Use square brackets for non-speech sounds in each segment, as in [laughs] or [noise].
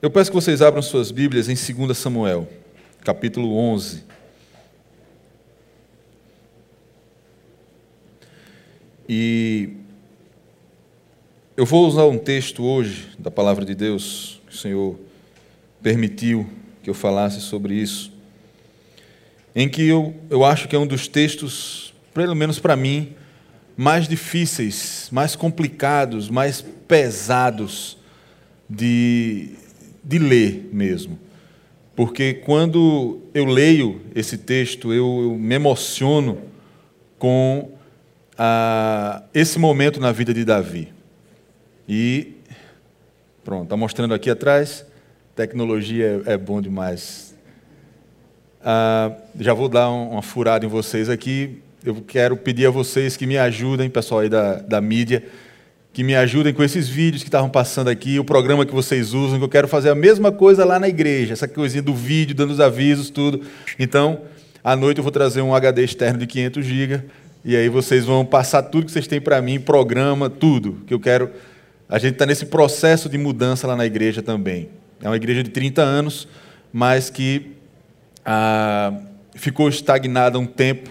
Eu peço que vocês abram suas Bíblias em 2 Samuel, capítulo 11. E eu vou usar um texto hoje da palavra de Deus, que o Senhor permitiu que eu falasse sobre isso, em que eu, eu acho que é um dos textos, pelo menos para mim, mais difíceis, mais complicados, mais pesados de, de ler mesmo. Porque quando eu leio esse texto, eu, eu me emociono com ah, esse momento na vida de Davi. E pronto, está mostrando aqui atrás. Tecnologia é, é bom demais. Ah, já vou dar uma furada em vocês aqui. Eu quero pedir a vocês que me ajudem, pessoal aí da, da mídia, que me ajudem com esses vídeos que estavam passando aqui, o programa que vocês usam, que eu quero fazer a mesma coisa lá na igreja, essa coisinha do vídeo, dando os avisos, tudo. Então, à noite eu vou trazer um HD externo de 500 GB e aí vocês vão passar tudo que vocês têm para mim, programa, tudo, que eu quero. A gente está nesse processo de mudança lá na igreja também. É uma igreja de 30 anos, mas que ah, ficou estagnada um tempo,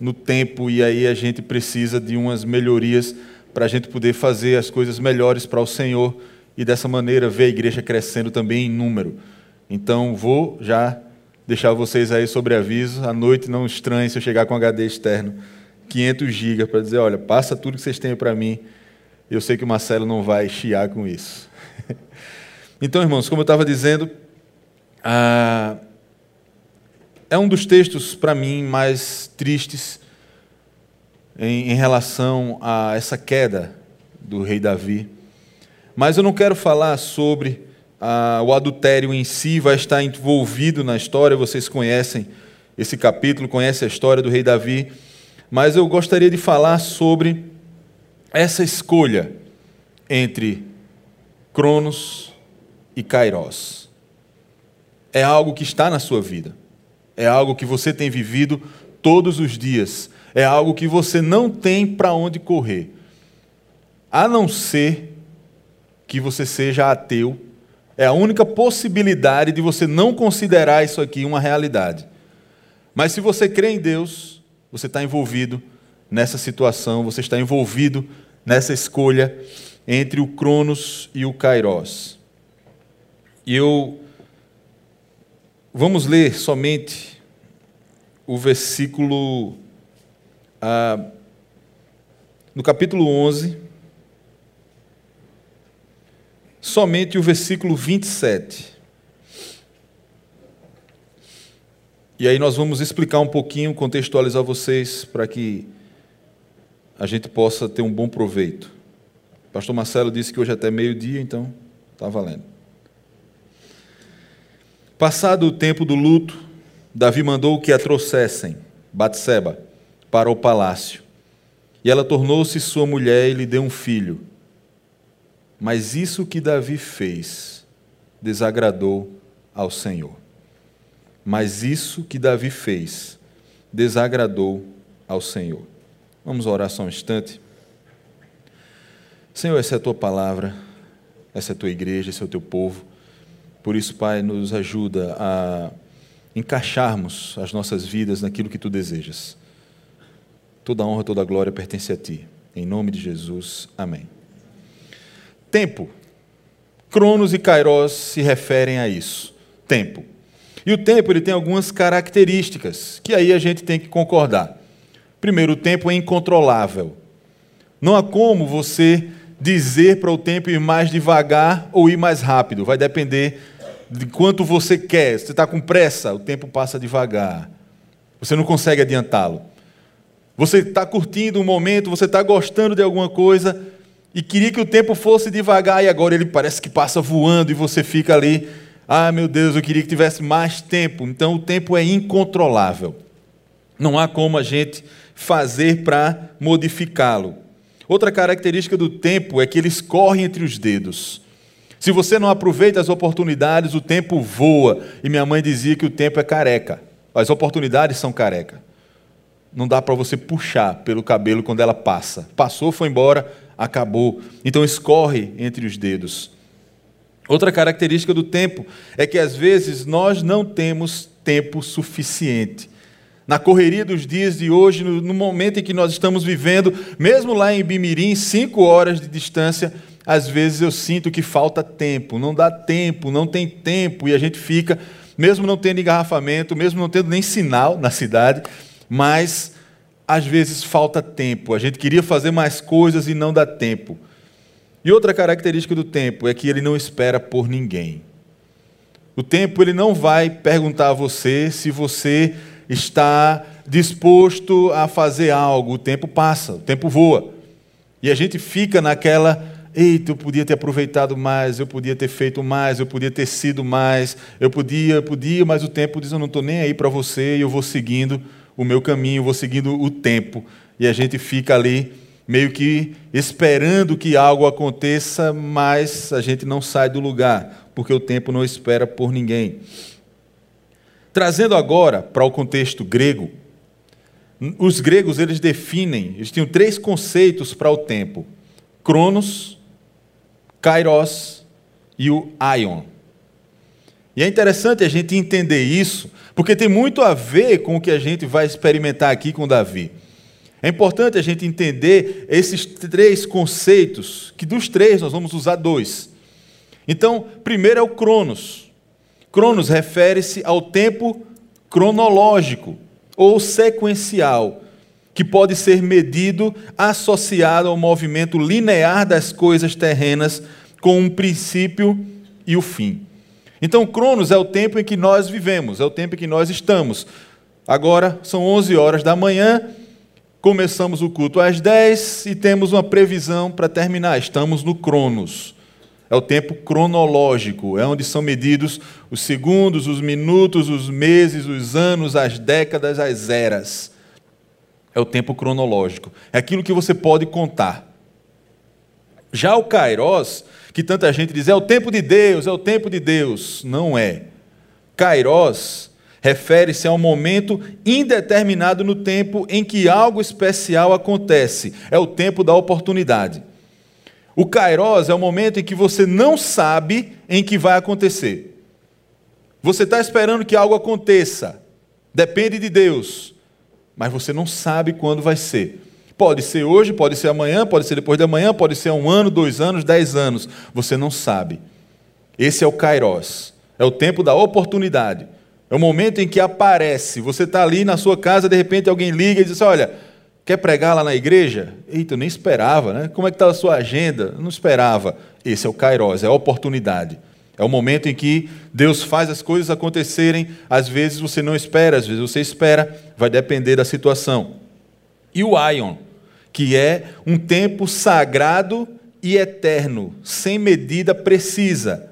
no tempo, e aí a gente precisa de umas melhorias para a gente poder fazer as coisas melhores para o Senhor e dessa maneira ver a igreja crescendo também em número. Então, vou já deixar vocês aí sobre aviso. À noite, não estranhe se eu chegar com HD externo 500 GB para dizer: olha, passa tudo que vocês têm para mim. Eu sei que o Marcelo não vai chiar com isso. [laughs] então, irmãos, como eu estava dizendo, ah, é um dos textos para mim mais tristes em, em relação a essa queda do rei Davi. Mas eu não quero falar sobre ah, o adultério em si, vai estar envolvido na história, vocês conhecem esse capítulo, conhecem a história do rei Davi, mas eu gostaria de falar sobre essa escolha entre Cronos e Kairos. É algo que está na sua vida, é algo que você tem vivido todos os dias, é algo que você não tem para onde correr, a não ser que você seja ateu. É a única possibilidade de você não considerar isso aqui uma realidade. Mas se você crê em Deus, você está envolvido nessa situação, você está envolvido nessa escolha entre o Cronos e o Kairos. E eu vamos ler somente o versículo ah, no capítulo 11, somente o versículo 27. E aí nós vamos explicar um pouquinho, contextualizar vocês para que a gente possa ter um bom proveito. O pastor Marcelo disse que hoje é até meio-dia, então está valendo. Passado o tempo do luto, Davi mandou que a trouxessem, Batseba, para o palácio. E ela tornou-se sua mulher e lhe deu um filho. Mas isso que Davi fez desagradou ao Senhor. Mas isso que Davi fez desagradou ao Senhor. Vamos orar só um instante. Senhor, essa é a tua palavra, essa é a tua igreja, esse é o teu povo. Por isso, Pai, nos ajuda a encaixarmos as nossas vidas naquilo que tu desejas. Toda honra, toda glória pertence a ti. Em nome de Jesus, amém. Tempo. Cronos e Kairos se referem a isso. Tempo. E o tempo ele tem algumas características que aí a gente tem que concordar. Primeiro, o tempo é incontrolável. Não há como você dizer para o tempo ir mais devagar ou ir mais rápido. Vai depender de quanto você quer. Se você está com pressa, o tempo passa devagar. Você não consegue adiantá-lo. Você está curtindo um momento, você está gostando de alguma coisa e queria que o tempo fosse devagar e agora ele parece que passa voando e você fica ali. Ah, meu Deus, eu queria que tivesse mais tempo. Então o tempo é incontrolável. Não há como a gente fazer para modificá-lo. Outra característica do tempo é que ele escorre entre os dedos. Se você não aproveita as oportunidades, o tempo voa. E minha mãe dizia que o tempo é careca. As oportunidades são careca não dá para você puxar pelo cabelo quando ela passa. Passou, foi embora, acabou. Então escorre entre os dedos. Outra característica do tempo é que às vezes nós não temos tempo suficiente. Na correria dos dias de hoje, no, momento em que nós estamos vivendo, mesmo lá em Bimirim, cinco horas de distância, às vezes eu sinto que falta tempo, não dá tempo, não tem tempo, e a gente fica, mesmo não tendo engarrafamento, mesmo não tendo nem sinal na cidade, mas às vezes falta tempo. A gente queria fazer mais coisas e não dá tempo. E outra característica do tempo é que ele não espera por ninguém. O tempo ele não vai perguntar a você se você está disposto a fazer algo. O tempo passa, o tempo voa. E a gente fica naquela, eita, eu podia ter aproveitado mais, eu podia ter feito mais, eu podia ter sido mais, eu podia, eu podia, mas o tempo diz, eu não estou nem aí para você e eu vou seguindo o meu caminho, vou seguindo o tempo. E a gente fica ali meio que esperando que algo aconteça, mas a gente não sai do lugar, porque o tempo não espera por ninguém. Trazendo agora para o contexto grego, os gregos eles definem, eles tinham três conceitos para o tempo: Cronos, Kairos e o Aion. E é interessante a gente entender isso, porque tem muito a ver com o que a gente vai experimentar aqui com Davi. É importante a gente entender esses três conceitos, que dos três nós vamos usar dois. Então, primeiro é o Cronos. Cronos refere-se ao tempo cronológico ou sequencial, que pode ser medido associado ao movimento linear das coisas terrenas com um princípio e o fim. Então, Cronos é o tempo em que nós vivemos, é o tempo em que nós estamos. Agora são 11 horas da manhã Começamos o culto às 10 e temos uma previsão para terminar. Estamos no Cronos. É o tempo cronológico, é onde são medidos os segundos, os minutos, os meses, os anos, as décadas, as eras. É o tempo cronológico. É aquilo que você pode contar. Já o Kairos, que tanta gente diz, é o tempo de Deus, é o tempo de Deus. Não é. Kairos refere-se a um momento indeterminado no tempo em que algo especial acontece. É o tempo da oportunidade. O kairos é o momento em que você não sabe em que vai acontecer. Você está esperando que algo aconteça. Depende de Deus. Mas você não sabe quando vai ser. Pode ser hoje, pode ser amanhã, pode ser depois de amanhã, pode ser um ano, dois anos, dez anos. Você não sabe. Esse é o kairos. É o tempo da oportunidade. É o momento em que aparece. Você está ali na sua casa, de repente alguém liga e diz: assim, Olha, quer pregar lá na igreja? Eita, eu nem esperava, né? Como é que está a sua agenda? Eu não esperava. Esse é o Kairos, é a oportunidade. É o momento em que Deus faz as coisas acontecerem. Às vezes você não espera, às vezes você espera, vai depender da situação. E o Aion, que é um tempo sagrado e eterno, sem medida precisa.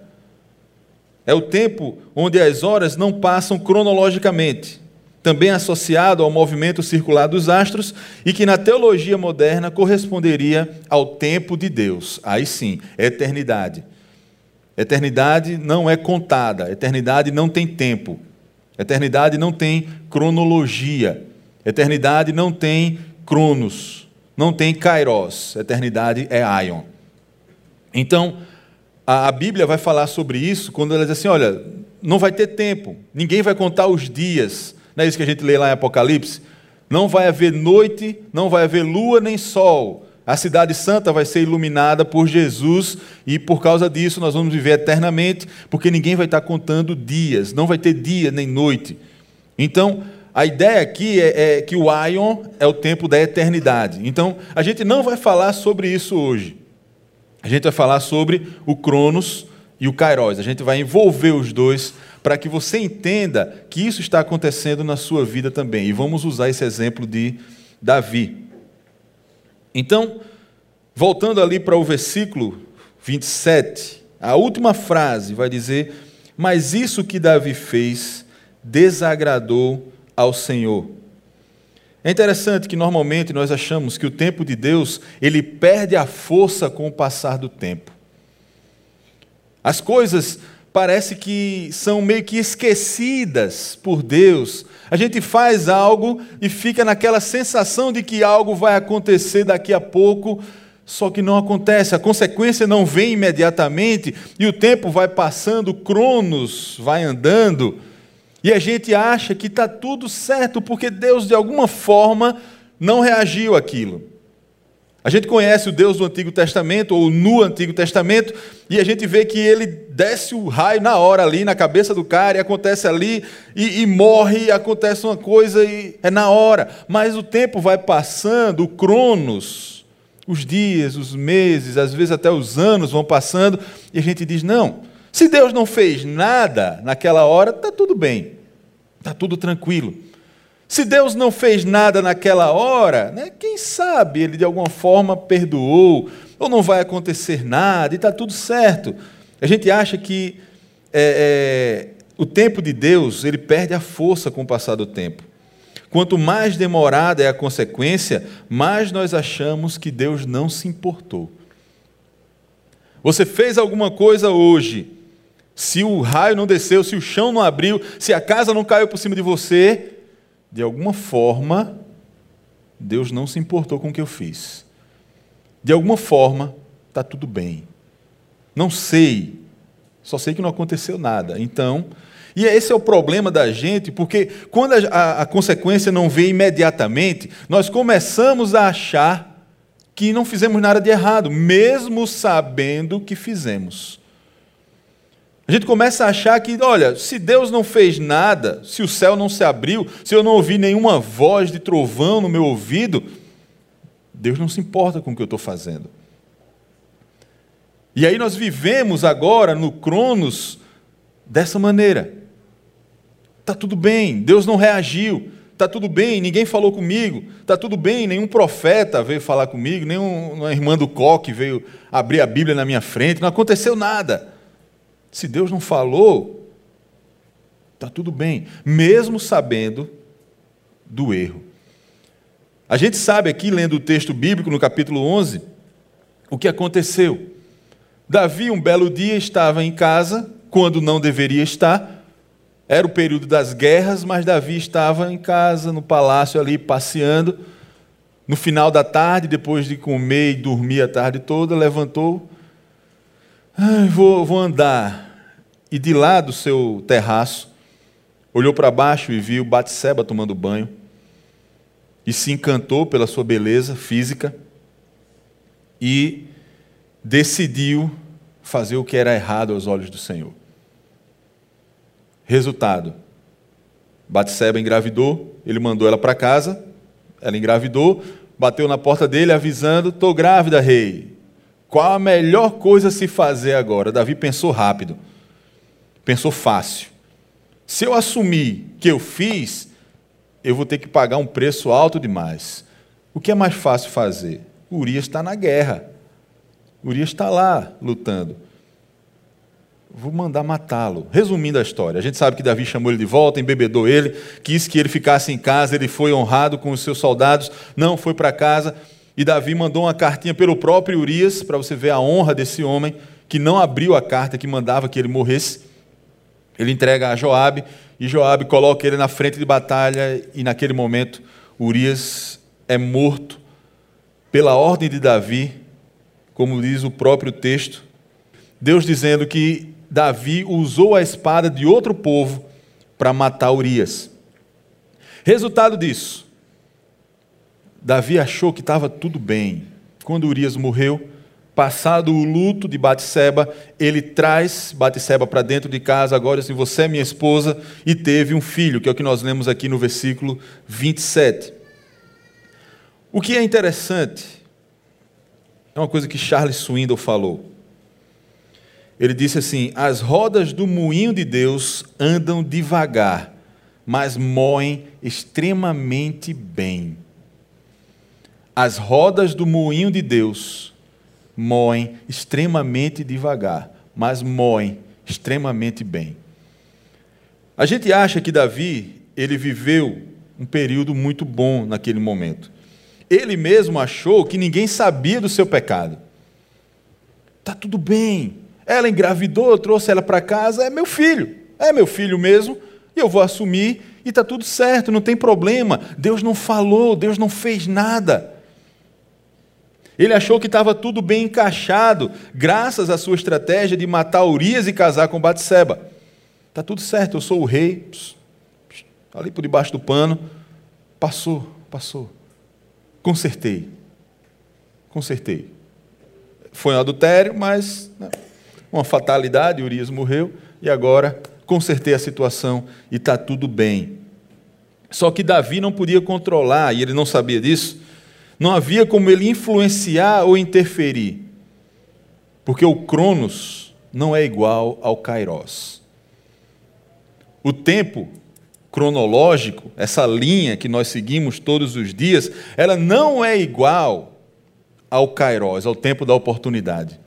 É o tempo onde as horas não passam cronologicamente, também associado ao movimento circular dos astros e que na teologia moderna corresponderia ao tempo de Deus. Aí sim, é eternidade. Eternidade não é contada, eternidade não tem tempo. Eternidade não tem cronologia. Eternidade não tem cronos, não tem kairos. Eternidade é aion. Então, a, Bíblia vai falar sobre isso quando ela diz assim: olha, não vai ter tempo, ninguém vai contar os dias. Não é isso que a gente lê lá em Apocalipse? Não vai haver noite, não vai haver lua nem sol. A cidade santa vai ser iluminada por Jesus e por causa disso nós vamos viver eternamente, porque ninguém vai estar contando dias, não vai ter dia nem noite. Então, a ideia aqui é, é que o Aion é o tempo da eternidade. Então, a gente não vai falar sobre isso hoje. A gente vai falar sobre o Cronos e o Kairos. A gente vai envolver os dois para que você entenda que isso está acontecendo na sua vida também. E vamos usar esse exemplo de Davi. Então, voltando ali para o versículo 27, a última frase vai dizer: Mas isso que Davi fez desagradou ao Senhor. É interessante que normalmente nós achamos que o tempo de Deus, ele perde a força com o passar do tempo. As coisas parece que são meio que esquecidas por Deus. A gente faz algo e fica naquela sensação de que algo vai acontecer daqui a pouco, só que não acontece, a consequência não vem imediatamente e o tempo vai passando, Cronos vai andando e a gente acha que está tudo certo porque Deus de alguma forma não reagiu àquilo. A gente conhece o Deus do Antigo Testamento ou no Antigo Testamento e a gente vê que ele desce o raio na hora ali na cabeça do cara e acontece ali e, e morre, e acontece uma coisa e é na hora. Mas o tempo vai passando, o Cronos os dias, os meses, às vezes até os anos vão passando e a gente diz: não, se Deus não fez nada naquela hora, está tudo bem, está tudo tranquilo. Se Deus não fez nada naquela hora, né, quem sabe Ele de alguma forma perdoou, ou não vai acontecer nada e está tudo certo. A gente acha que é, é, o tempo de Deus ele perde a força com o passar do tempo. Quanto mais demorada é a consequência, mais nós achamos que Deus não se importou. Você fez alguma coisa hoje, se o raio não desceu, se o chão não abriu, se a casa não caiu por cima de você, de alguma forma, Deus não se importou com o que eu fiz. De alguma forma, está tudo bem. Não sei, só sei que não aconteceu nada. Então, e esse é o problema da gente, porque quando a, a, a consequência não vem imediatamente, nós começamos a achar que não fizemos nada de errado, mesmo sabendo que fizemos. A gente começa a achar que, olha, se Deus não fez nada, se o céu não se abriu, se eu não ouvi nenhuma voz de trovão no meu ouvido, Deus não se importa com o que eu estou fazendo. E aí nós vivemos agora no Cronos dessa maneira. Está tudo bem, Deus não reagiu. Está tudo bem, ninguém falou comigo. Está tudo bem, nenhum profeta veio falar comigo, nenhuma irmã do coque veio abrir a Bíblia na minha frente. Não aconteceu nada. Se Deus não falou, está tudo bem, mesmo sabendo do erro. A gente sabe aqui, lendo o texto bíblico no capítulo 11, o que aconteceu. Davi, um belo dia, estava em casa, quando não deveria estar, era o período das guerras, mas Davi estava em casa, no palácio ali, passeando. No final da tarde, depois de comer e dormir a tarde toda, levantou. Ah, vou, vou andar. E de lá do seu terraço, olhou para baixo e viu Batseba tomando banho. E se encantou pela sua beleza física. E decidiu fazer o que era errado aos olhos do Senhor. Resultado: Batseba engravidou, ele mandou ela para casa, ela engravidou, bateu na porta dele avisando: "Estou grávida, rei. Qual a melhor coisa a se fazer agora?" Davi pensou rápido. Pensou fácil. Se eu assumir que eu fiz, eu vou ter que pagar um preço alto demais. O que é mais fácil fazer? Urias está na guerra. Urias está lá lutando vou mandar matá-lo. Resumindo a história, a gente sabe que Davi chamou ele de volta, embebedou ele, quis que ele ficasse em casa, ele foi honrado com os seus soldados, não foi para casa, e Davi mandou uma cartinha pelo próprio Urias, para você ver a honra desse homem, que não abriu a carta que mandava que ele morresse. Ele entrega a Joabe, e Joabe coloca ele na frente de batalha, e naquele momento Urias é morto pela ordem de Davi, como diz o próprio texto, Deus dizendo que Davi usou a espada de outro povo para matar Urias. Resultado disso, Davi achou que estava tudo bem. Quando Urias morreu, passado o luto de Batseba, ele traz Batseba para dentro de casa, agora assim, você é minha esposa, e teve um filho, que é o que nós lemos aqui no versículo 27. O que é interessante, é uma coisa que Charles Swindoll falou ele disse assim: As rodas do moinho de Deus andam devagar, mas moem extremamente bem. As rodas do moinho de Deus moem extremamente devagar, mas moem extremamente bem. A gente acha que Davi, ele viveu um período muito bom naquele momento. Ele mesmo achou que ninguém sabia do seu pecado. Está tudo bem, ela engravidou, eu trouxe ela para casa, é meu filho, é meu filho mesmo, e eu vou assumir e está tudo certo, não tem problema. Deus não falou, Deus não fez nada. Ele achou que estava tudo bem encaixado, graças à sua estratégia de matar Urias e casar com Batseba. Está tudo certo, eu sou o rei. ali por debaixo do pano. Passou, passou. Consertei. Consertei. Foi um adultério, mas né, uma fatalidade, Urias morreu, e agora consertei a situação e está tudo bem. Só que Davi não podia controlar, e ele não sabia disso, não havia como ele influenciar ou interferir, porque o Cronos não é igual ao Kairos. O tempo cronológico, essa linha que nós seguimos todos os dias, ela não é igual ao Kairos, ao tempo da oportunidade.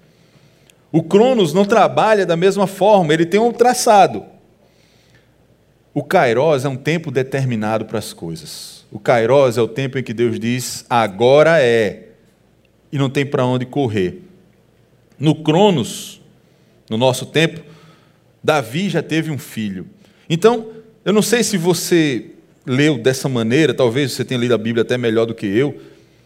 O Cronos não trabalha da mesma forma, ele tem um traçado. O Kairos é um tempo determinado para as coisas. O Kairos é o tempo em que Deus diz: agora é, e não tem para onde correr. No Cronos, no nosso tempo, Davi já teve um filho. Então, eu não sei se você leu dessa maneira, talvez você tenha lido a Bíblia até melhor do que eu,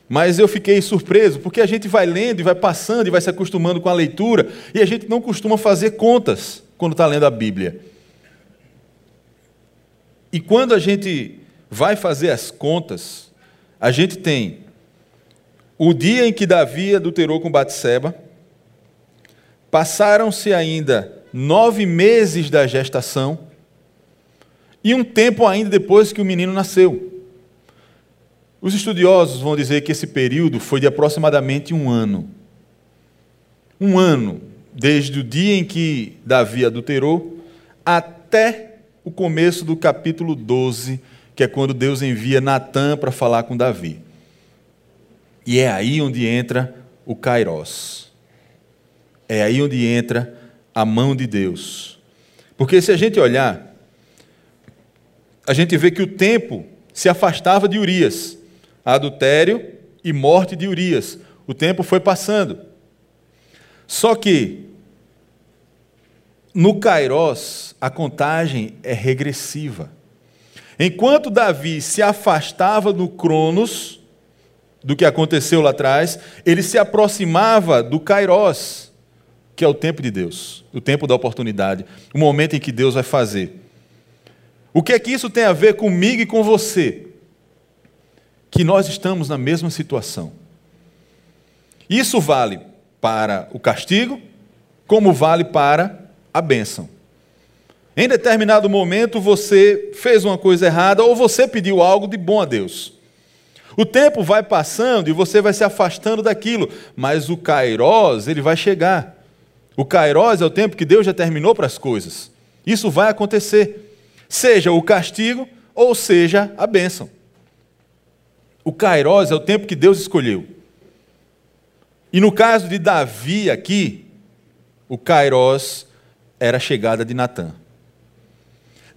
mas eu fiquei surpreso, porque a gente vai lendo e vai passando e vai se acostumando com a leitura, e a gente não costuma fazer contas quando está lendo a Bíblia. E quando a gente vai fazer as contas, a gente tem o dia em que Davi adulterou com Batseba, passaram-se ainda nove meses da gestação e um tempo ainda depois que o menino nasceu. Os estudiosos vão dizer que esse período foi de aproximadamente um ano. Um ano, desde o dia em que Davi adulterou até o começo do capítulo 12 que é quando Deus envia Natã para falar com Davi. E é aí onde entra o Kairos. É aí onde entra a mão de Deus. Porque se a gente olhar, a gente vê que o tempo se afastava de Urias, adultério e morte de Urias. O tempo foi passando. Só que no Kairos a contagem é regressiva. Enquanto Davi se afastava do Cronos, do que aconteceu lá atrás, ele se aproximava do Kairos, que é o tempo de Deus, o tempo da oportunidade, o momento em que Deus vai fazer. O que é que isso tem a ver comigo e com você? Que nós estamos na mesma situação. Isso vale para o castigo, como vale para a bênção. Em determinado momento você fez uma coisa errada ou você pediu algo de bom a Deus. O tempo vai passando e você vai se afastando daquilo, mas o Kairos, ele vai chegar. O Kairos é o tempo que Deus já terminou para as coisas. Isso vai acontecer, seja o castigo ou seja a bênção. O Kairos é o tempo que Deus escolheu. E no caso de Davi aqui, o Kairos era a chegada de Natã.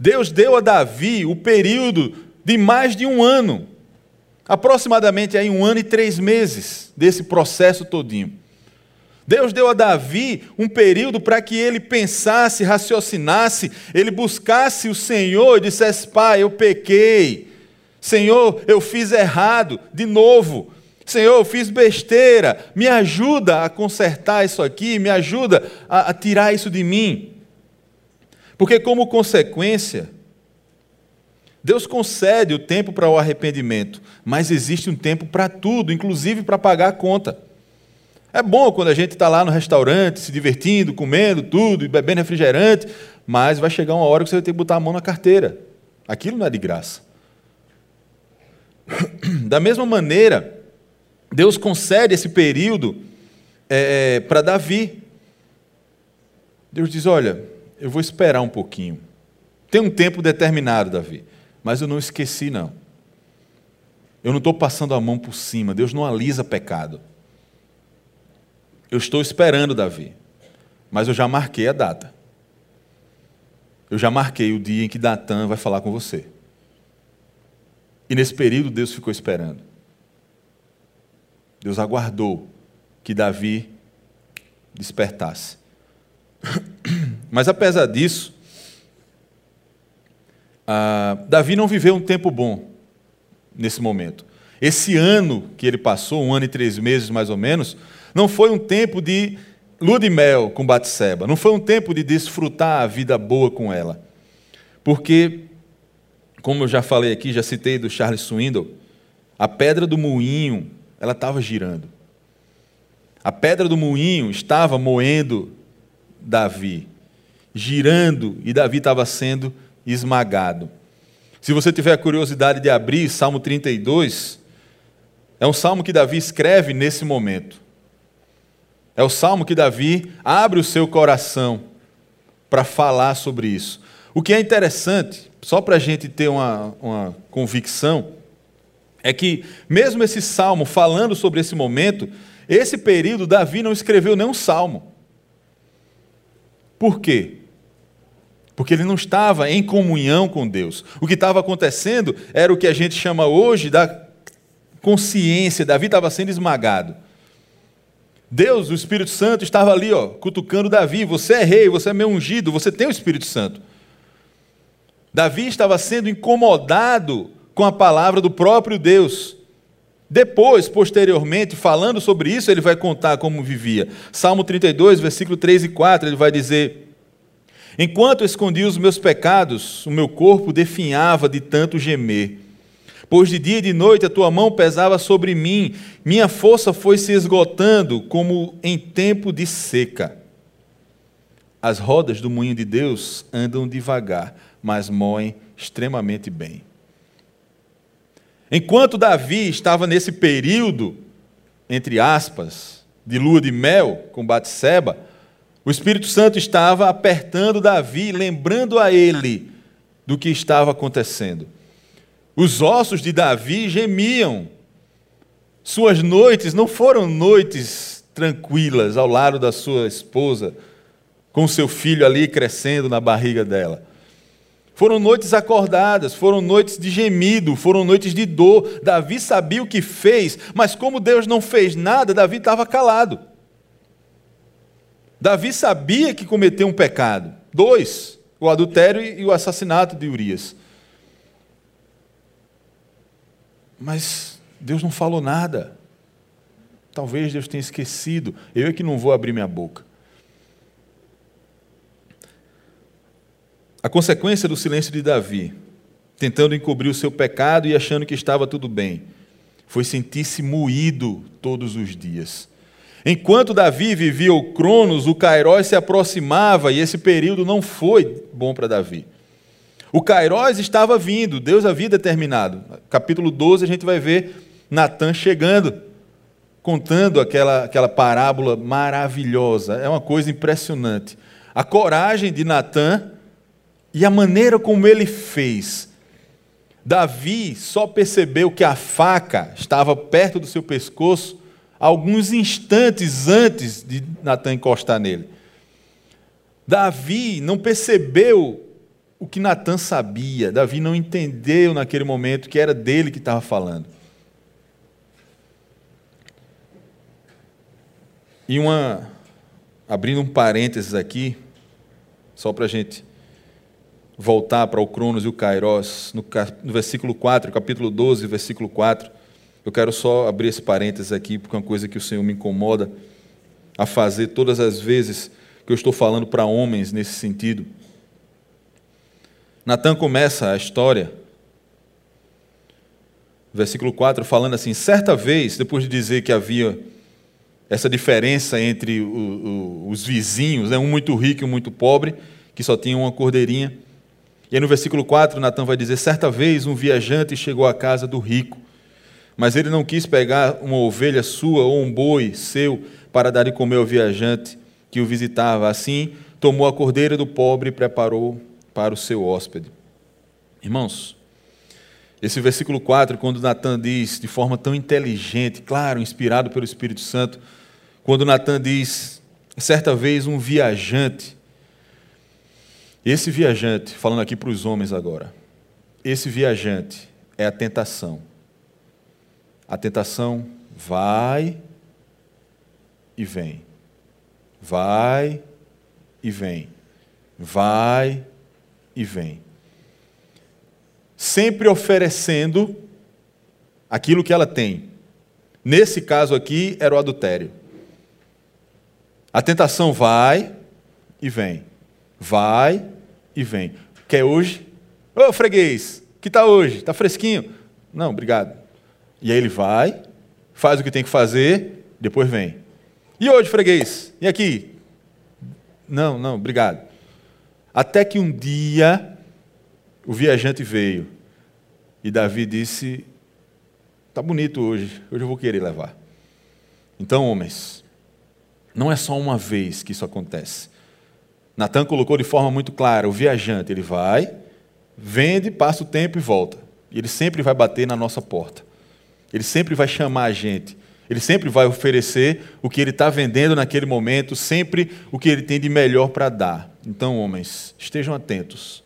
Deus deu a Davi o período de mais de um ano, aproximadamente aí um ano e três meses desse processo todinho. Deus deu a Davi um período para que ele pensasse, raciocinasse, ele buscasse o Senhor e dissesse: Pai, eu pequei. Senhor, eu fiz errado, de novo. Senhor, eu fiz besteira. Me ajuda a consertar isso aqui, me ajuda a, a tirar isso de mim. Porque, como consequência, Deus concede o tempo para o arrependimento, mas existe um tempo para tudo, inclusive para pagar a conta. É bom quando a gente está lá no restaurante, se divertindo, comendo tudo, bebendo refrigerante, mas vai chegar uma hora que você vai ter que botar a mão na carteira. Aquilo não é de graça. Da mesma maneira, Deus concede esse período é para Davi. Deus diz: olha, eu vou esperar um pouquinho. Tem um tempo determinado, Davi, mas eu não esqueci, não. Eu não estou passando a mão por cima, Deus não alisa pecado. Eu estou esperando, Davi, mas eu já marquei a data. Eu já marquei o dia em que Datan vai falar com você. E nesse período Deus ficou esperando. Deus aguardou que Davi despertasse. [coughs] Mas apesar disso, Davi não viveu um tempo bom nesse momento. Esse ano que ele passou, um ano e três meses mais ou menos, não foi um tempo de lua de mel com Batseba, não foi um tempo de desfrutar a vida boa com ela. Porque, como eu já falei aqui, já citei do Charles Swindoll, a pedra do moinho, ela estava girando. A pedra do moinho estava moendo Davi, girando, e Davi estava sendo esmagado. Se você tiver a curiosidade de abrir Salmo 32, é um salmo que Davi escreve nesse momento. É o salmo que Davi abre o seu coração para falar sobre isso. O que é interessante, só para a gente ter uma, uma convicção, é que, mesmo esse salmo falando sobre esse momento, esse período Davi não escreveu nenhum salmo. Por quê? Porque ele não estava em comunhão com Deus. O que estava acontecendo era o que a gente chama hoje da consciência. Davi estava sendo esmagado. Deus, o Espírito Santo, estava ali, ó, cutucando Davi. Você é rei, você é meu ungido, você tem o Espírito Santo. Davi estava sendo incomodado com a palavra do próprio Deus. Depois, posteriormente, falando sobre isso, ele vai contar como vivia. Salmo 32, versículo 3 e 4, ele vai dizer: Enquanto escondi os meus pecados, o meu corpo definhava de tanto gemer. Pois de dia e de noite a tua mão pesava sobre mim, minha força foi se esgotando como em tempo de seca. As rodas do moinho de Deus andam devagar, mas moem extremamente bem. Enquanto Davi estava nesse período, entre aspas, de lua de mel com Batseba, o Espírito Santo estava apertando Davi, lembrando a ele do que estava acontecendo. Os ossos de Davi gemiam. Suas noites não foram noites tranquilas ao lado da sua esposa, com seu filho ali crescendo na barriga dela. Foram noites acordadas, foram noites de gemido, foram noites de dor. Davi sabia o que fez, mas como Deus não fez nada, Davi estava calado. Davi sabia que cometeu um pecado. Dois: o adultério e o assassinato de Urias. Mas Deus não falou nada. Talvez Deus tenha esquecido. Eu é que não vou abrir minha boca. A consequência do silêncio de Davi, tentando encobrir o seu pecado e achando que estava tudo bem, foi sentir-se moído todos os dias. Enquanto Davi vivia o Cronos, o Cairós se aproximava e esse período não foi bom para Davi. O Cairós estava vindo, Deus havia determinado. Capítulo 12 a gente vai ver Natan chegando, contando aquela, aquela parábola maravilhosa. É uma coisa impressionante. A coragem de Natan e a maneira como ele fez. Davi só percebeu que a faca estava perto do seu pescoço alguns instantes antes de Natan encostar nele. Davi não percebeu o que Natan sabia. Davi não entendeu naquele momento que era dele que estava falando. E uma. Abrindo um parênteses aqui, só para a gente voltar para o Cronos e o Kairos, no, no versículo 4, capítulo 12, versículo 4. Eu quero só abrir esse parênteses aqui, porque é uma coisa que o Senhor me incomoda a fazer todas as vezes que eu estou falando para homens nesse sentido. Natan começa a história, versículo 4, falando assim: certa vez, depois de dizer que havia essa diferença entre o, o, os vizinhos, né, um muito rico e um muito pobre, que só tinha uma cordeirinha. E aí no versículo 4, Natan vai dizer: certa vez um viajante chegou à casa do rico, mas ele não quis pegar uma ovelha sua ou um boi seu para dar de comer ao viajante que o visitava. Assim, tomou a cordeira do pobre e preparou para o seu hóspede. Irmãos, esse versículo 4, quando Natan diz de forma tão inteligente, claro, inspirado pelo Espírito Santo, quando Natan diz, certa vez um viajante, esse viajante, falando aqui para os homens agora, esse viajante é a tentação. A tentação vai e vem, vai e vem, vai e vem. Sempre oferecendo aquilo que ela tem. Nesse caso aqui, era o adultério. A tentação vai e vem. Vai e vem. Quer hoje? Ô freguês, que está hoje? Está fresquinho? Não, obrigado. E aí ele vai, faz o que tem que fazer, depois vem. E hoje, freguês? E aqui? Não, não, obrigado. Até que um dia o viajante veio e Davi disse: Está bonito hoje, hoje eu vou querer levar. Então, homens, não é só uma vez que isso acontece. Natan colocou de forma muito clara: o viajante, ele vai, vende, passa o tempo e volta. E ele sempre vai bater na nossa porta. Ele sempre vai chamar a gente. Ele sempre vai oferecer o que ele está vendendo naquele momento, sempre o que ele tem de melhor para dar. Então, homens, estejam atentos.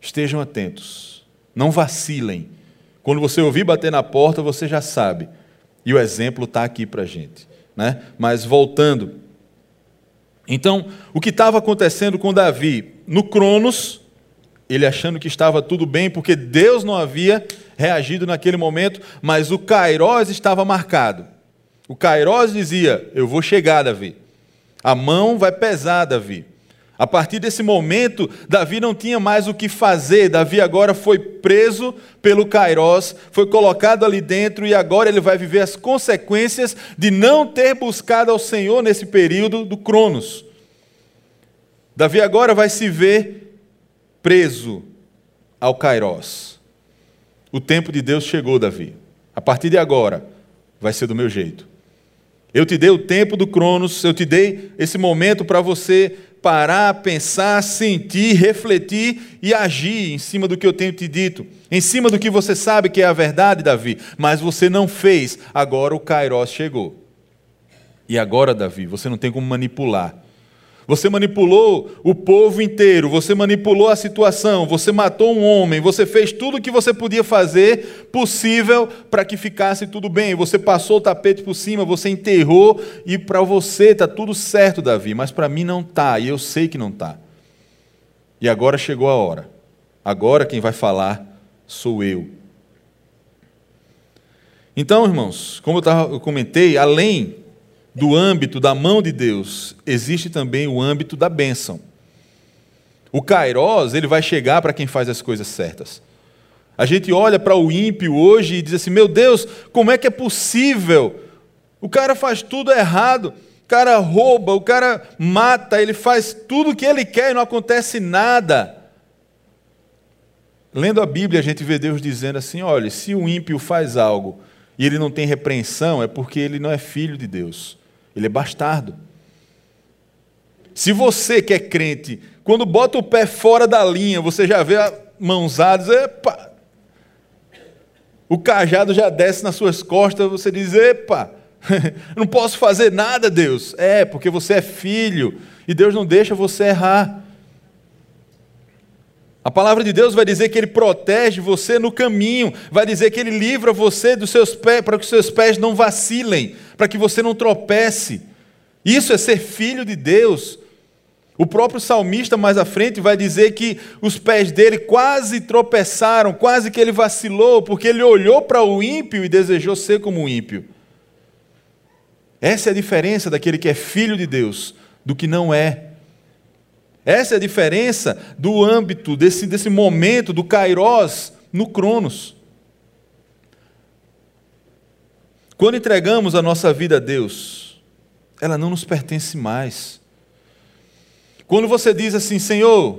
Estejam atentos. Não vacilem. Quando você ouvir bater na porta, você já sabe. E o exemplo está aqui para a gente. Né? Mas voltando. Então, o que estava acontecendo com Davi? No Cronos, ele achando que estava tudo bem, porque Deus não havia reagido naquele momento, mas o Kairós estava marcado. O Kairós dizia: Eu vou chegar, Davi. A mão vai pesar, Davi. A partir desse momento, Davi não tinha mais o que fazer. Davi agora foi preso pelo Kairós, foi colocado ali dentro e agora ele vai viver as consequências de não ter buscado ao Senhor nesse período do Cronos. Davi agora vai se ver preso ao Kairós. O tempo de Deus chegou, Davi. A partir de agora, vai ser do meu jeito. Eu te dei o tempo do Cronos, eu te dei esse momento para você parar, pensar, sentir, refletir e agir em cima do que eu tenho te dito, em cima do que você sabe que é a verdade, Davi, mas você não fez. Agora o Kairos chegou. E agora, Davi, você não tem como manipular. Você manipulou o povo inteiro, você manipulou a situação, você matou um homem, você fez tudo o que você podia fazer possível para que ficasse tudo bem. Você passou o tapete por cima, você enterrou e para você está tudo certo, Davi, mas para mim não está e eu sei que não está. E agora chegou a hora. Agora quem vai falar sou eu. Então, irmãos, como eu, tava, eu comentei, além do âmbito da mão de Deus, existe também o âmbito da bênção. O Kairos, ele vai chegar para quem faz as coisas certas. A gente olha para o ímpio hoje e diz assim: meu Deus, como é que é possível? O cara faz tudo errado, o cara rouba, o cara mata, ele faz tudo o que ele quer e não acontece nada. Lendo a Bíblia, a gente vê Deus dizendo assim: olha, se o ímpio faz algo e ele não tem repreensão, é porque ele não é filho de Deus. Ele é bastardo. Se você que é crente, quando bota o pé fora da linha, você já vê a mãozadas, epa, o cajado já desce nas suas costas, você diz, epa, [laughs] não posso fazer nada, Deus. É, porque você é filho e Deus não deixa você errar. A palavra de Deus vai dizer que Ele protege você no caminho, vai dizer que Ele livra você dos seus pés, para que os seus pés não vacilem, para que você não tropece. Isso é ser filho de Deus. O próprio salmista mais à frente vai dizer que os pés dele quase tropeçaram, quase que ele vacilou, porque ele olhou para o ímpio e desejou ser como o ímpio. Essa é a diferença daquele que é filho de Deus do que não é. Essa é a diferença do âmbito, desse, desse momento, do Kairos no Cronos. Quando entregamos a nossa vida a Deus, ela não nos pertence mais. Quando você diz assim, Senhor,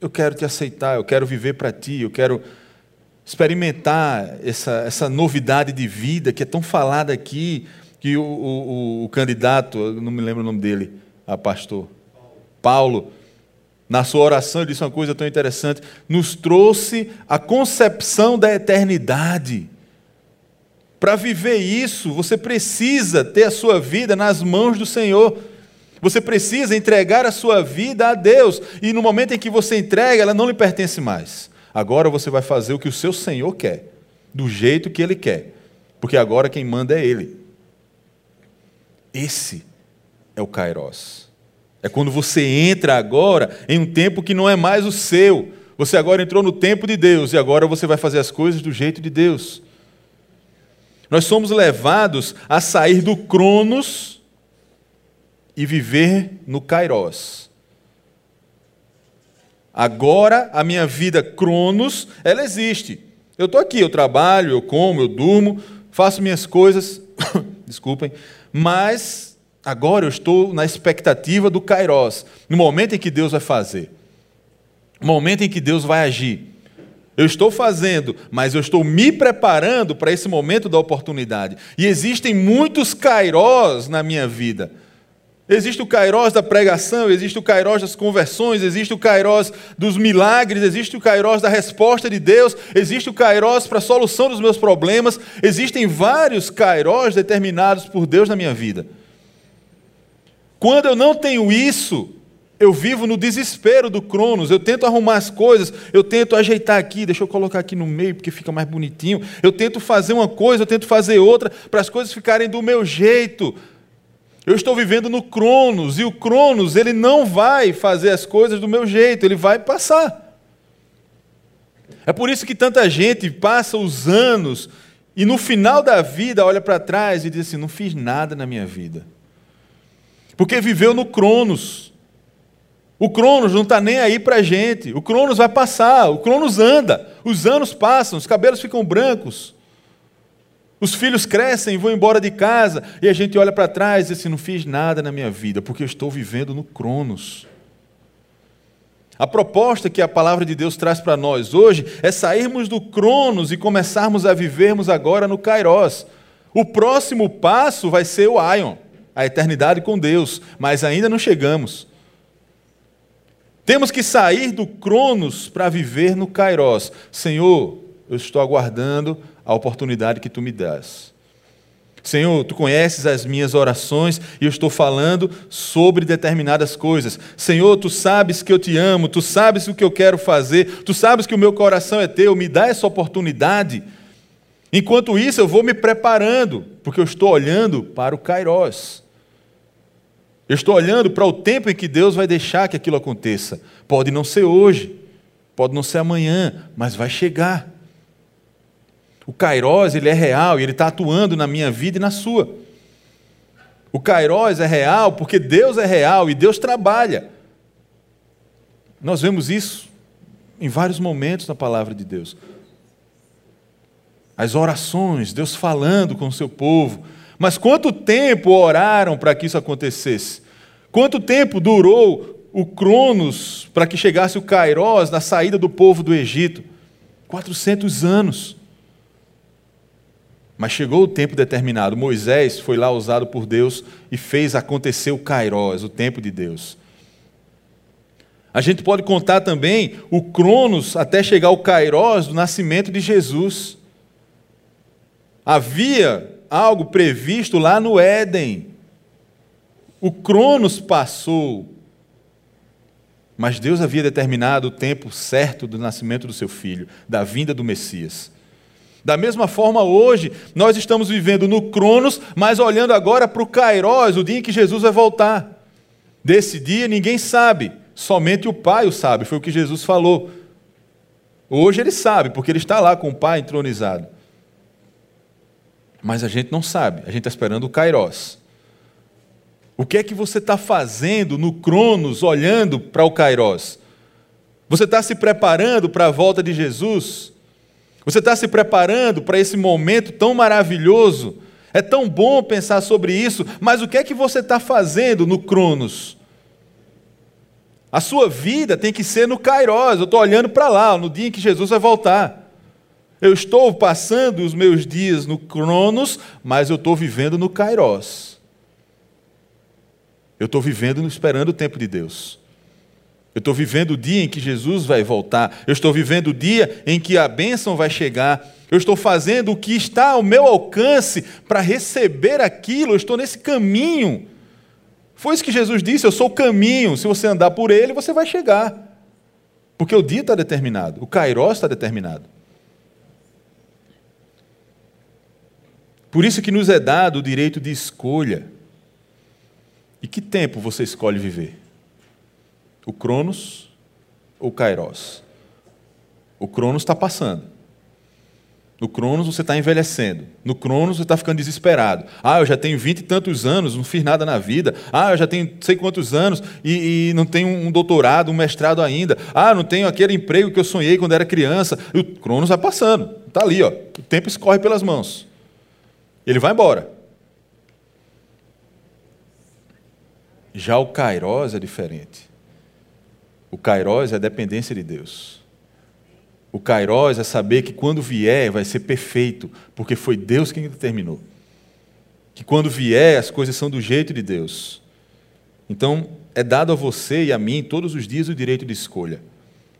eu quero te aceitar, eu quero viver para ti, eu quero experimentar essa, essa novidade de vida que é tão falada aqui, que o, o, o candidato, não me lembro o nome dele, a pastor, Paulo, na sua oração, ele disse uma coisa tão interessante: nos trouxe a concepção da eternidade. Para viver isso, você precisa ter a sua vida nas mãos do Senhor. Você precisa entregar a sua vida a Deus. E no momento em que você entrega, ela não lhe pertence mais. Agora você vai fazer o que o seu Senhor quer, do jeito que Ele quer. Porque agora quem manda é Ele. Esse é o Kairos. É quando você entra agora em um tempo que não é mais o seu. Você agora entrou no tempo de Deus e agora você vai fazer as coisas do jeito de Deus. Nós somos levados a sair do Cronos e viver no Kairos. Agora a minha vida Cronos, ela existe. Eu estou aqui, eu trabalho, eu como, eu durmo, faço minhas coisas, [coughs] desculpem, mas agora eu estou na expectativa do Kairos, no momento em que Deus vai fazer, no momento em que Deus vai agir. Eu estou fazendo, mas eu estou me preparando para esse momento da oportunidade. E existem muitos kairós na minha vida. Existe o kairós da pregação, existe o kairós das conversões, existe o kairós dos milagres, existe o kairós da resposta de Deus, existe o kairós para a solução dos meus problemas. Existem vários kairós determinados por Deus na minha vida. Quando eu não tenho isso, eu vivo no desespero do Cronos, eu tento arrumar as coisas, eu tento ajeitar aqui, deixa eu colocar aqui no meio porque fica mais bonitinho. Eu tento fazer uma coisa, eu tento fazer outra, para as coisas ficarem do meu jeito. Eu estou vivendo no Cronos, e o Cronos, ele não vai fazer as coisas do meu jeito, ele vai passar. É por isso que tanta gente passa os anos e no final da vida olha para trás e diz assim: não fiz nada na minha vida. Porque viveu no Cronos. O Cronos não está nem aí para a gente. O Cronos vai passar, o Cronos anda. Os anos passam, os cabelos ficam brancos. Os filhos crescem e vão embora de casa. E a gente olha para trás e diz assim: não fiz nada na minha vida, porque eu estou vivendo no Cronos. A proposta que a palavra de Deus traz para nós hoje é sairmos do Cronos e começarmos a vivermos agora no Kairos. O próximo passo vai ser o Aion, a eternidade com Deus, mas ainda não chegamos. Temos que sair do Cronos para viver no Kairos. Senhor, eu estou aguardando a oportunidade que tu me dás. Senhor, tu conheces as minhas orações e eu estou falando sobre determinadas coisas. Senhor, tu sabes que eu te amo, tu sabes o que eu quero fazer, tu sabes que o meu coração é teu, me dá essa oportunidade. Enquanto isso, eu vou me preparando, porque eu estou olhando para o Kairos. Eu estou olhando para o tempo em que Deus vai deixar que aquilo aconteça. Pode não ser hoje, pode não ser amanhã, mas vai chegar. O Kairos, ele é real e ele está atuando na minha vida e na sua. O Kairos é real porque Deus é real e Deus trabalha. Nós vemos isso em vários momentos na palavra de Deus. As orações, Deus falando com o seu povo, mas quanto tempo oraram para que isso acontecesse? Quanto tempo durou o Cronos para que chegasse o Kairos na saída do povo do Egito? 400 anos. Mas chegou o tempo determinado. Moisés foi lá usado por Deus e fez acontecer o Kairos, o tempo de Deus. A gente pode contar também o Cronos até chegar ao Kairos do nascimento de Jesus. Havia algo previsto lá no Éden. O Cronos passou, mas Deus havia determinado o tempo certo do nascimento do seu filho, da vinda do Messias. Da mesma forma, hoje, nós estamos vivendo no Cronos, mas olhando agora para o Kairos, o dia em que Jesus vai voltar. Desse dia ninguém sabe, somente o Pai o sabe, foi o que Jesus falou. Hoje ele sabe, porque ele está lá com o Pai entronizado. Mas a gente não sabe, a gente está esperando o Kairos. O que é que você está fazendo no Cronos, olhando para o Kairos? Você está se preparando para a volta de Jesus? Você está se preparando para esse momento tão maravilhoso? É tão bom pensar sobre isso, mas o que é que você está fazendo no Cronos? A sua vida tem que ser no Kairos. Eu estou olhando para lá, no dia em que Jesus vai voltar. Eu estou passando os meus dias no Cronos, mas eu estou vivendo no Kairos. Eu estou vivendo esperando o tempo de Deus. Eu estou vivendo o dia em que Jesus vai voltar. Eu estou vivendo o dia em que a bênção vai chegar. Eu estou fazendo o que está ao meu alcance para receber aquilo. Eu estou nesse caminho. Foi isso que Jesus disse: Eu sou o caminho. Se você andar por ele, você vai chegar. Porque o dia está determinado, o Kairos está determinado. Por isso que nos é dado o direito de escolha. E que tempo você escolhe viver? O Cronos ou o Kairos? O Cronos está passando. No Cronos você está envelhecendo. No Cronos você está ficando desesperado. Ah, eu já tenho vinte e tantos anos, não fiz nada na vida. Ah, eu já tenho sei quantos anos e, e não tenho um doutorado, um mestrado ainda. Ah, não tenho aquele emprego que eu sonhei quando era criança. E o Cronos vai passando. Está ali, ó. o tempo escorre pelas mãos. Ele vai embora. Já o Kairos é diferente. O Kairos é a dependência de Deus. O Kairos é saber que quando vier vai ser perfeito, porque foi Deus quem determinou. Que quando vier as coisas são do jeito de Deus. Então, é dado a você e a mim todos os dias o direito de escolha.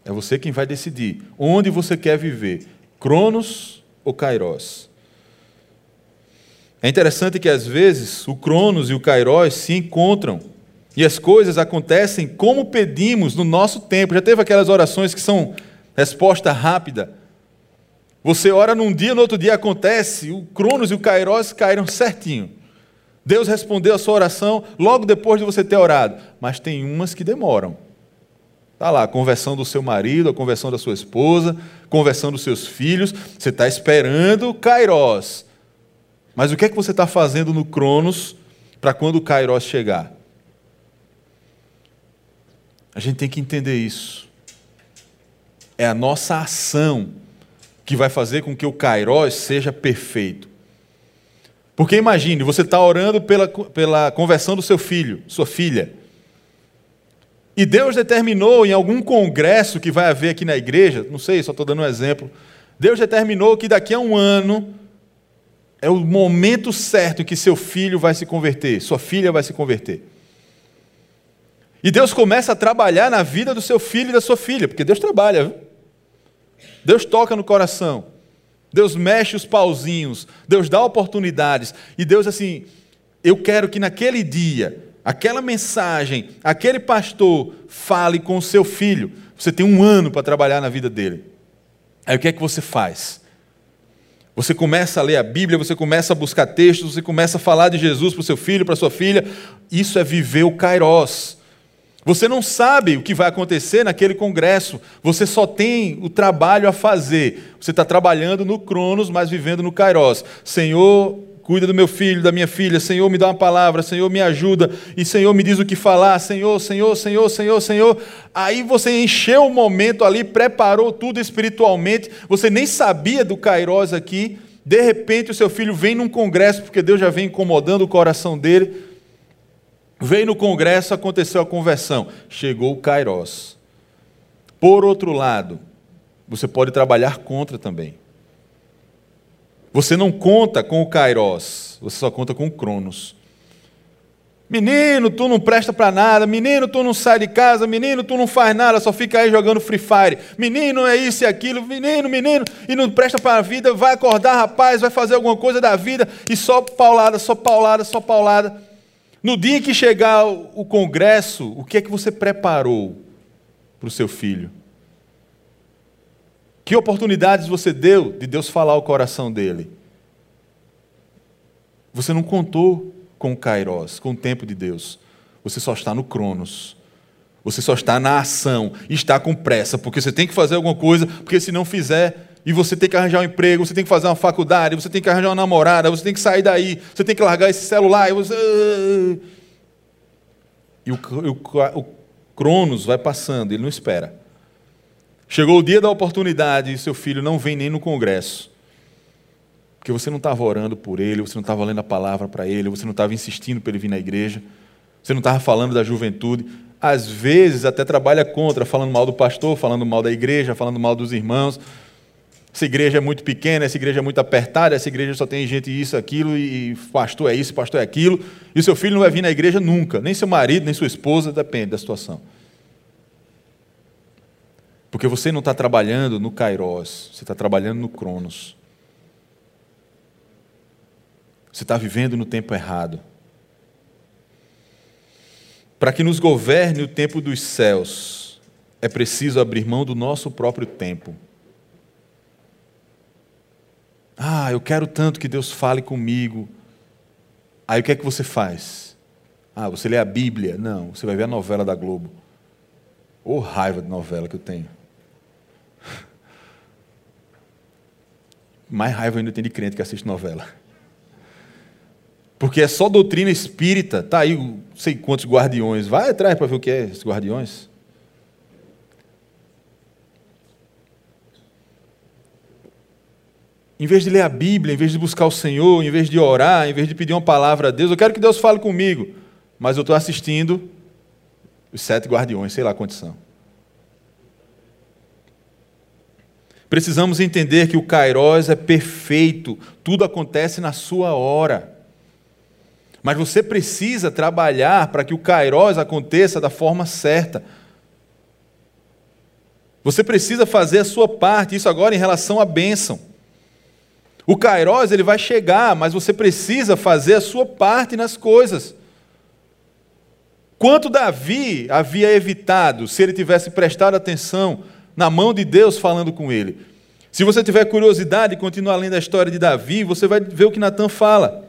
É você quem vai decidir onde você quer viver, Cronos ou Kairos. É interessante que às vezes o Cronos e o Kairos se encontram e as coisas acontecem como pedimos no nosso tempo. Já teve aquelas orações que são Resposta rápida. Você ora num dia, no outro dia acontece, o Cronos e o Kairos caíram certinho. Deus respondeu a sua oração logo depois de você ter orado. Mas tem umas que demoram. Está lá, a conversão do seu marido, a conversão da sua esposa, conversão dos seus filhos. Você está esperando o Kairos. Mas o que é que você está fazendo no Cronos para quando o Kairos chegar? A gente tem que entender isso. É a nossa ação que vai fazer com que o Kairos seja perfeito. Porque imagine, você está orando pela, pela conversão do seu filho, sua filha. E Deus determinou em algum congresso que vai haver aqui na igreja, não sei, só estou dando um exemplo. Deus determinou que daqui a um ano é o momento certo que seu filho vai se converter, sua filha vai se converter. E Deus começa a trabalhar na vida do seu filho e da sua filha, porque Deus trabalha. Viu? Deus toca no coração. Deus mexe os pauzinhos. Deus dá oportunidades. E Deus, assim, eu quero que naquele dia, aquela mensagem, aquele pastor fale com o seu filho. Você tem um ano para trabalhar na vida dele. Aí o que é que você faz? Você começa a ler a Bíblia, você começa a buscar textos, você começa a falar de Jesus para o seu filho, para sua filha. Isso é viver o Kairos. Você não sabe o que vai acontecer naquele congresso, você só tem o trabalho a fazer. Você está trabalhando no Cronos, mas vivendo no Kairos. Senhor, cuida do meu filho, da minha filha. Senhor, me dá uma palavra. Senhor, me ajuda. E Senhor, me diz o que falar. Senhor, Senhor, Senhor, Senhor, Senhor. Aí você encheu o momento ali, preparou tudo espiritualmente. Você nem sabia do Kairos aqui. De repente, o seu filho vem num congresso, porque Deus já vem incomodando o coração dele. Veio no Congresso, aconteceu a conversão. Chegou o Kairos. Por outro lado, você pode trabalhar contra também. Você não conta com o Kairos, você só conta com o Cronos. Menino, tu não presta para nada. Menino, tu não sai de casa. Menino, tu não faz nada, só fica aí jogando Free Fire. Menino, é isso e aquilo. Menino, menino, e não presta para a vida. Vai acordar, rapaz, vai fazer alguma coisa da vida e só paulada, só paulada, só paulada. No dia que chegar o congresso, o que é que você preparou para o seu filho? Que oportunidades você deu de Deus falar o coração dele? Você não contou com o Kairos, com o tempo de Deus. Você só está no Cronos. Você só está na ação está com pressa, porque você tem que fazer alguma coisa, porque se não fizer, e você tem que arranjar um emprego, você tem que fazer uma faculdade, você tem que arranjar uma namorada, você tem que sair daí, você tem que largar esse celular. E, você... e o, o, o Cronos vai passando, ele não espera. Chegou o dia da oportunidade e seu filho não vem nem no congresso. Porque você não estava orando por ele, você não estava lendo a palavra para ele, você não estava insistindo para ele vir na igreja, você não estava falando da juventude. Às vezes até trabalha contra, falando mal do pastor, falando mal da igreja, falando mal dos irmãos. Essa igreja é muito pequena, essa igreja é muito apertada, essa igreja só tem gente isso, aquilo, e pastor é isso, pastor é aquilo, e seu filho não vai vir na igreja nunca, nem seu marido, nem sua esposa, depende da situação. Porque você não está trabalhando no Kairos, você está trabalhando no Cronos. Você está vivendo no tempo errado. Para que nos governe o tempo dos céus, é preciso abrir mão do nosso próprio tempo. Ah, eu quero tanto que Deus fale comigo. Aí o que é que você faz? Ah, você lê a Bíblia? Não, você vai ver a novela da Globo. Ô oh, raiva de novela que eu tenho. Mais raiva ainda tem de crente que assiste novela. Porque é só doutrina espírita. Tá aí, não sei quantos guardiões. Vai atrás para ver o que é esses guardiões. Em vez de ler a Bíblia, em vez de buscar o Senhor, em vez de orar, em vez de pedir uma palavra a Deus, eu quero que Deus fale comigo. Mas eu estou assistindo os sete guardiões, sei lá quantos são. Precisamos entender que o Kairos é perfeito, tudo acontece na sua hora. Mas você precisa trabalhar para que o Kairos aconteça da forma certa. Você precisa fazer a sua parte, isso agora em relação à bênção. O Kairos ele vai chegar, mas você precisa fazer a sua parte nas coisas. Quanto Davi havia evitado se ele tivesse prestado atenção na mão de Deus falando com ele? Se você tiver curiosidade continuar lendo a história de Davi, você vai ver o que Natan fala.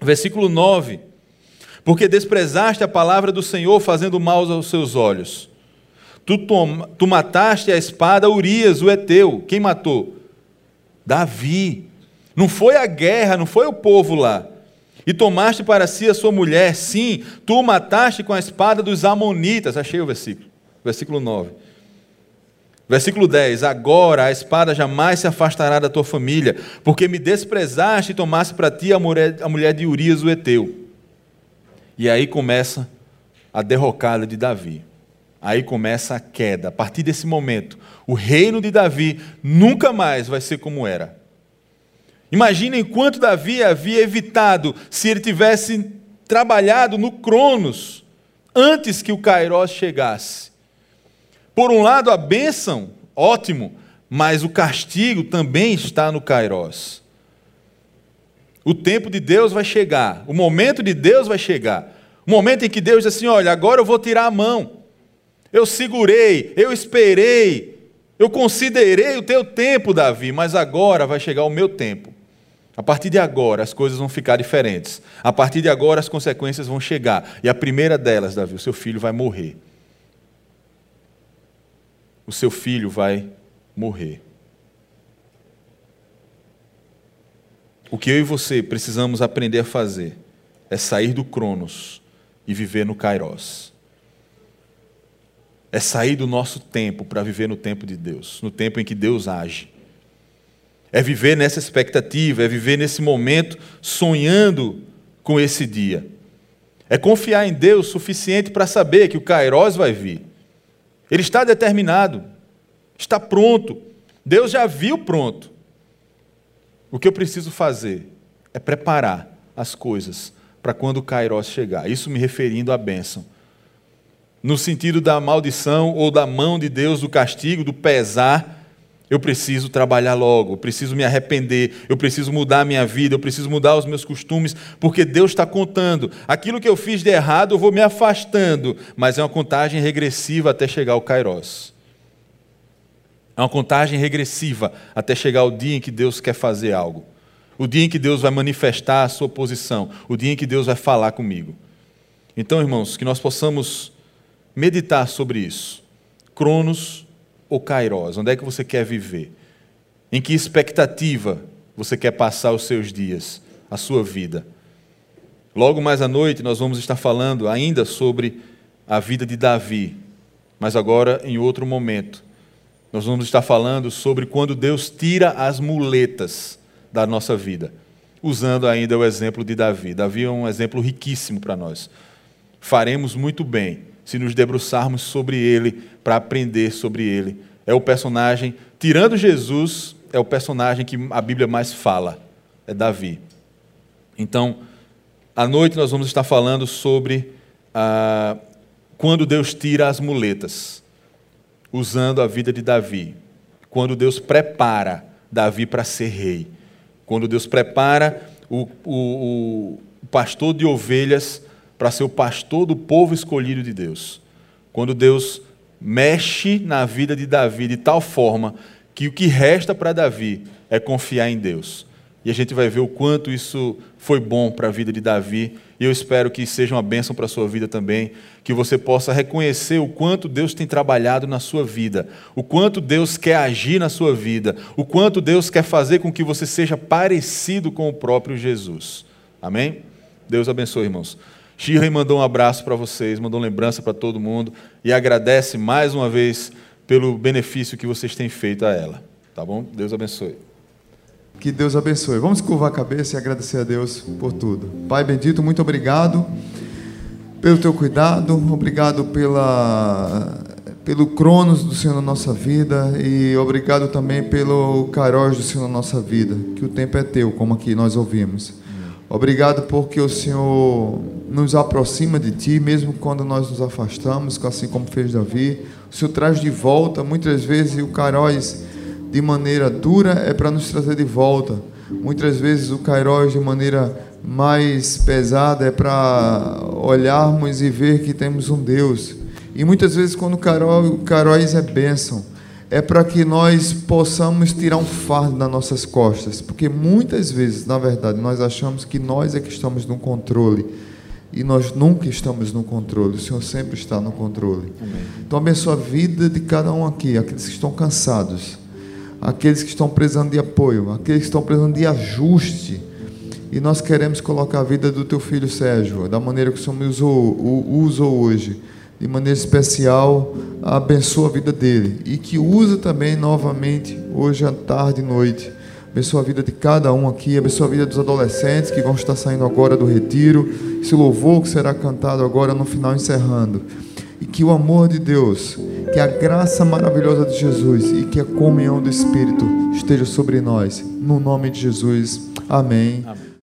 Versículo 9. Porque desprezaste a palavra do Senhor, fazendo mal aos seus olhos. Tu, tom, tu mataste a espada Urias, o Eteu. Quem matou? Davi. Não foi a guerra, não foi o povo lá. E tomaste para si a sua mulher, sim, tu o mataste com a espada dos Amonitas. Achei o versículo. Versículo 9. Versículo 10: Agora a espada jamais se afastará da tua família, porque me desprezaste e tomaste para ti a mulher, a mulher de Urias o Eteu. E aí começa a derrocada de Davi. Aí começa a queda. A partir desse momento, o reino de Davi nunca mais vai ser como era. Imagina enquanto Davi havia evitado, se ele tivesse trabalhado no Cronos, antes que o Kairos chegasse. Por um lado, a bênção, ótimo, mas o castigo também está no Kairos. O tempo de Deus vai chegar, o momento de Deus vai chegar. O momento em que Deus diz assim: olha, agora eu vou tirar a mão. Eu segurei, eu esperei, eu considerei o teu tempo, Davi, mas agora vai chegar o meu tempo. A partir de agora as coisas vão ficar diferentes. A partir de agora as consequências vão chegar. E a primeira delas, Davi, o seu filho vai morrer. O seu filho vai morrer. O que eu e você precisamos aprender a fazer é sair do Cronos e viver no Kairos. É sair do nosso tempo para viver no tempo de Deus, no tempo em que Deus age. É viver nessa expectativa, é viver nesse momento sonhando com esse dia. É confiar em Deus suficiente para saber que o Kairos vai vir. Ele está determinado, está pronto. Deus já viu pronto. O que eu preciso fazer é preparar as coisas para quando o Kairos chegar. Isso me referindo à bênção no sentido da maldição ou da mão de Deus, do castigo, do pesar, eu preciso trabalhar logo, eu preciso me arrepender, eu preciso mudar a minha vida, eu preciso mudar os meus costumes, porque Deus está contando. Aquilo que eu fiz de errado, eu vou me afastando, mas é uma contagem regressiva até chegar ao Kairos. É uma contagem regressiva até chegar o dia em que Deus quer fazer algo. O dia em que Deus vai manifestar a sua posição, o dia em que Deus vai falar comigo. Então, irmãos, que nós possamos meditar sobre isso. Cronos ou Kairos? Onde é que você quer viver? Em que expectativa você quer passar os seus dias, a sua vida? Logo mais à noite nós vamos estar falando ainda sobre a vida de Davi, mas agora em outro momento. Nós vamos estar falando sobre quando Deus tira as muletas da nossa vida, usando ainda o exemplo de Davi. Davi é um exemplo riquíssimo para nós. Faremos muito bem se nos debruçarmos sobre ele, para aprender sobre ele. É o personagem, tirando Jesus, é o personagem que a Bíblia mais fala, é Davi. Então, à noite nós vamos estar falando sobre ah, quando Deus tira as muletas, usando a vida de Davi. Quando Deus prepara Davi para ser rei. Quando Deus prepara o, o, o pastor de ovelhas para ser o pastor do povo escolhido de Deus. Quando Deus mexe na vida de Davi de tal forma que o que resta para Davi é confiar em Deus. E a gente vai ver o quanto isso foi bom para a vida de Davi E eu espero que seja uma bênção para a sua vida também, que você possa reconhecer o quanto Deus tem trabalhado na sua vida, o quanto Deus quer agir na sua vida, o quanto Deus quer fazer com que você seja parecido com o próprio Jesus. Amém? Deus abençoe, irmãos. Shirley mandou um abraço para vocês, mandou lembrança para todo mundo e agradece mais uma vez pelo benefício que vocês têm feito a ela. Tá bom? Deus abençoe. Que Deus abençoe. Vamos curvar a cabeça e agradecer a Deus por tudo. Pai bendito, muito obrigado pelo teu cuidado, obrigado pela pelo Cronos do Senhor na nossa vida e obrigado também pelo Kairos do Senhor na nossa vida, que o tempo é teu, como aqui nós ouvimos. Obrigado porque o Senhor nos aproxima de Ti, mesmo quando nós nos afastamos, assim como fez Davi. O Senhor traz de volta, muitas vezes, o Kairos de maneira dura é para nos trazer de volta. Muitas vezes o Kairos de maneira mais pesada é para olharmos e ver que temos um Deus. E muitas vezes quando o Kairos é bênção, é para que nós possamos tirar um fardo das nossas costas, porque muitas vezes, na verdade, nós achamos que nós é que estamos no controle. E nós nunca estamos no controle, o Senhor sempre está no controle. Amém. Então abençoa a vida de cada um aqui, aqueles que estão cansados, aqueles que estão precisando de apoio, aqueles que estão precisando de ajuste. E nós queremos colocar a vida do teu filho Sérgio, da maneira que o Senhor me usou, usou hoje, de maneira especial, abençoa a vida dele. E que usa também novamente, hoje à tarde e noite. Abençoa a vida de cada um aqui, abençoa a vida dos adolescentes que vão estar saindo agora do retiro, esse louvor que será cantado agora no final, encerrando e que o amor de Deus, que a graça maravilhosa de Jesus e que a comunhão do Espírito esteja sobre nós. No nome de Jesus. Amém. Amém.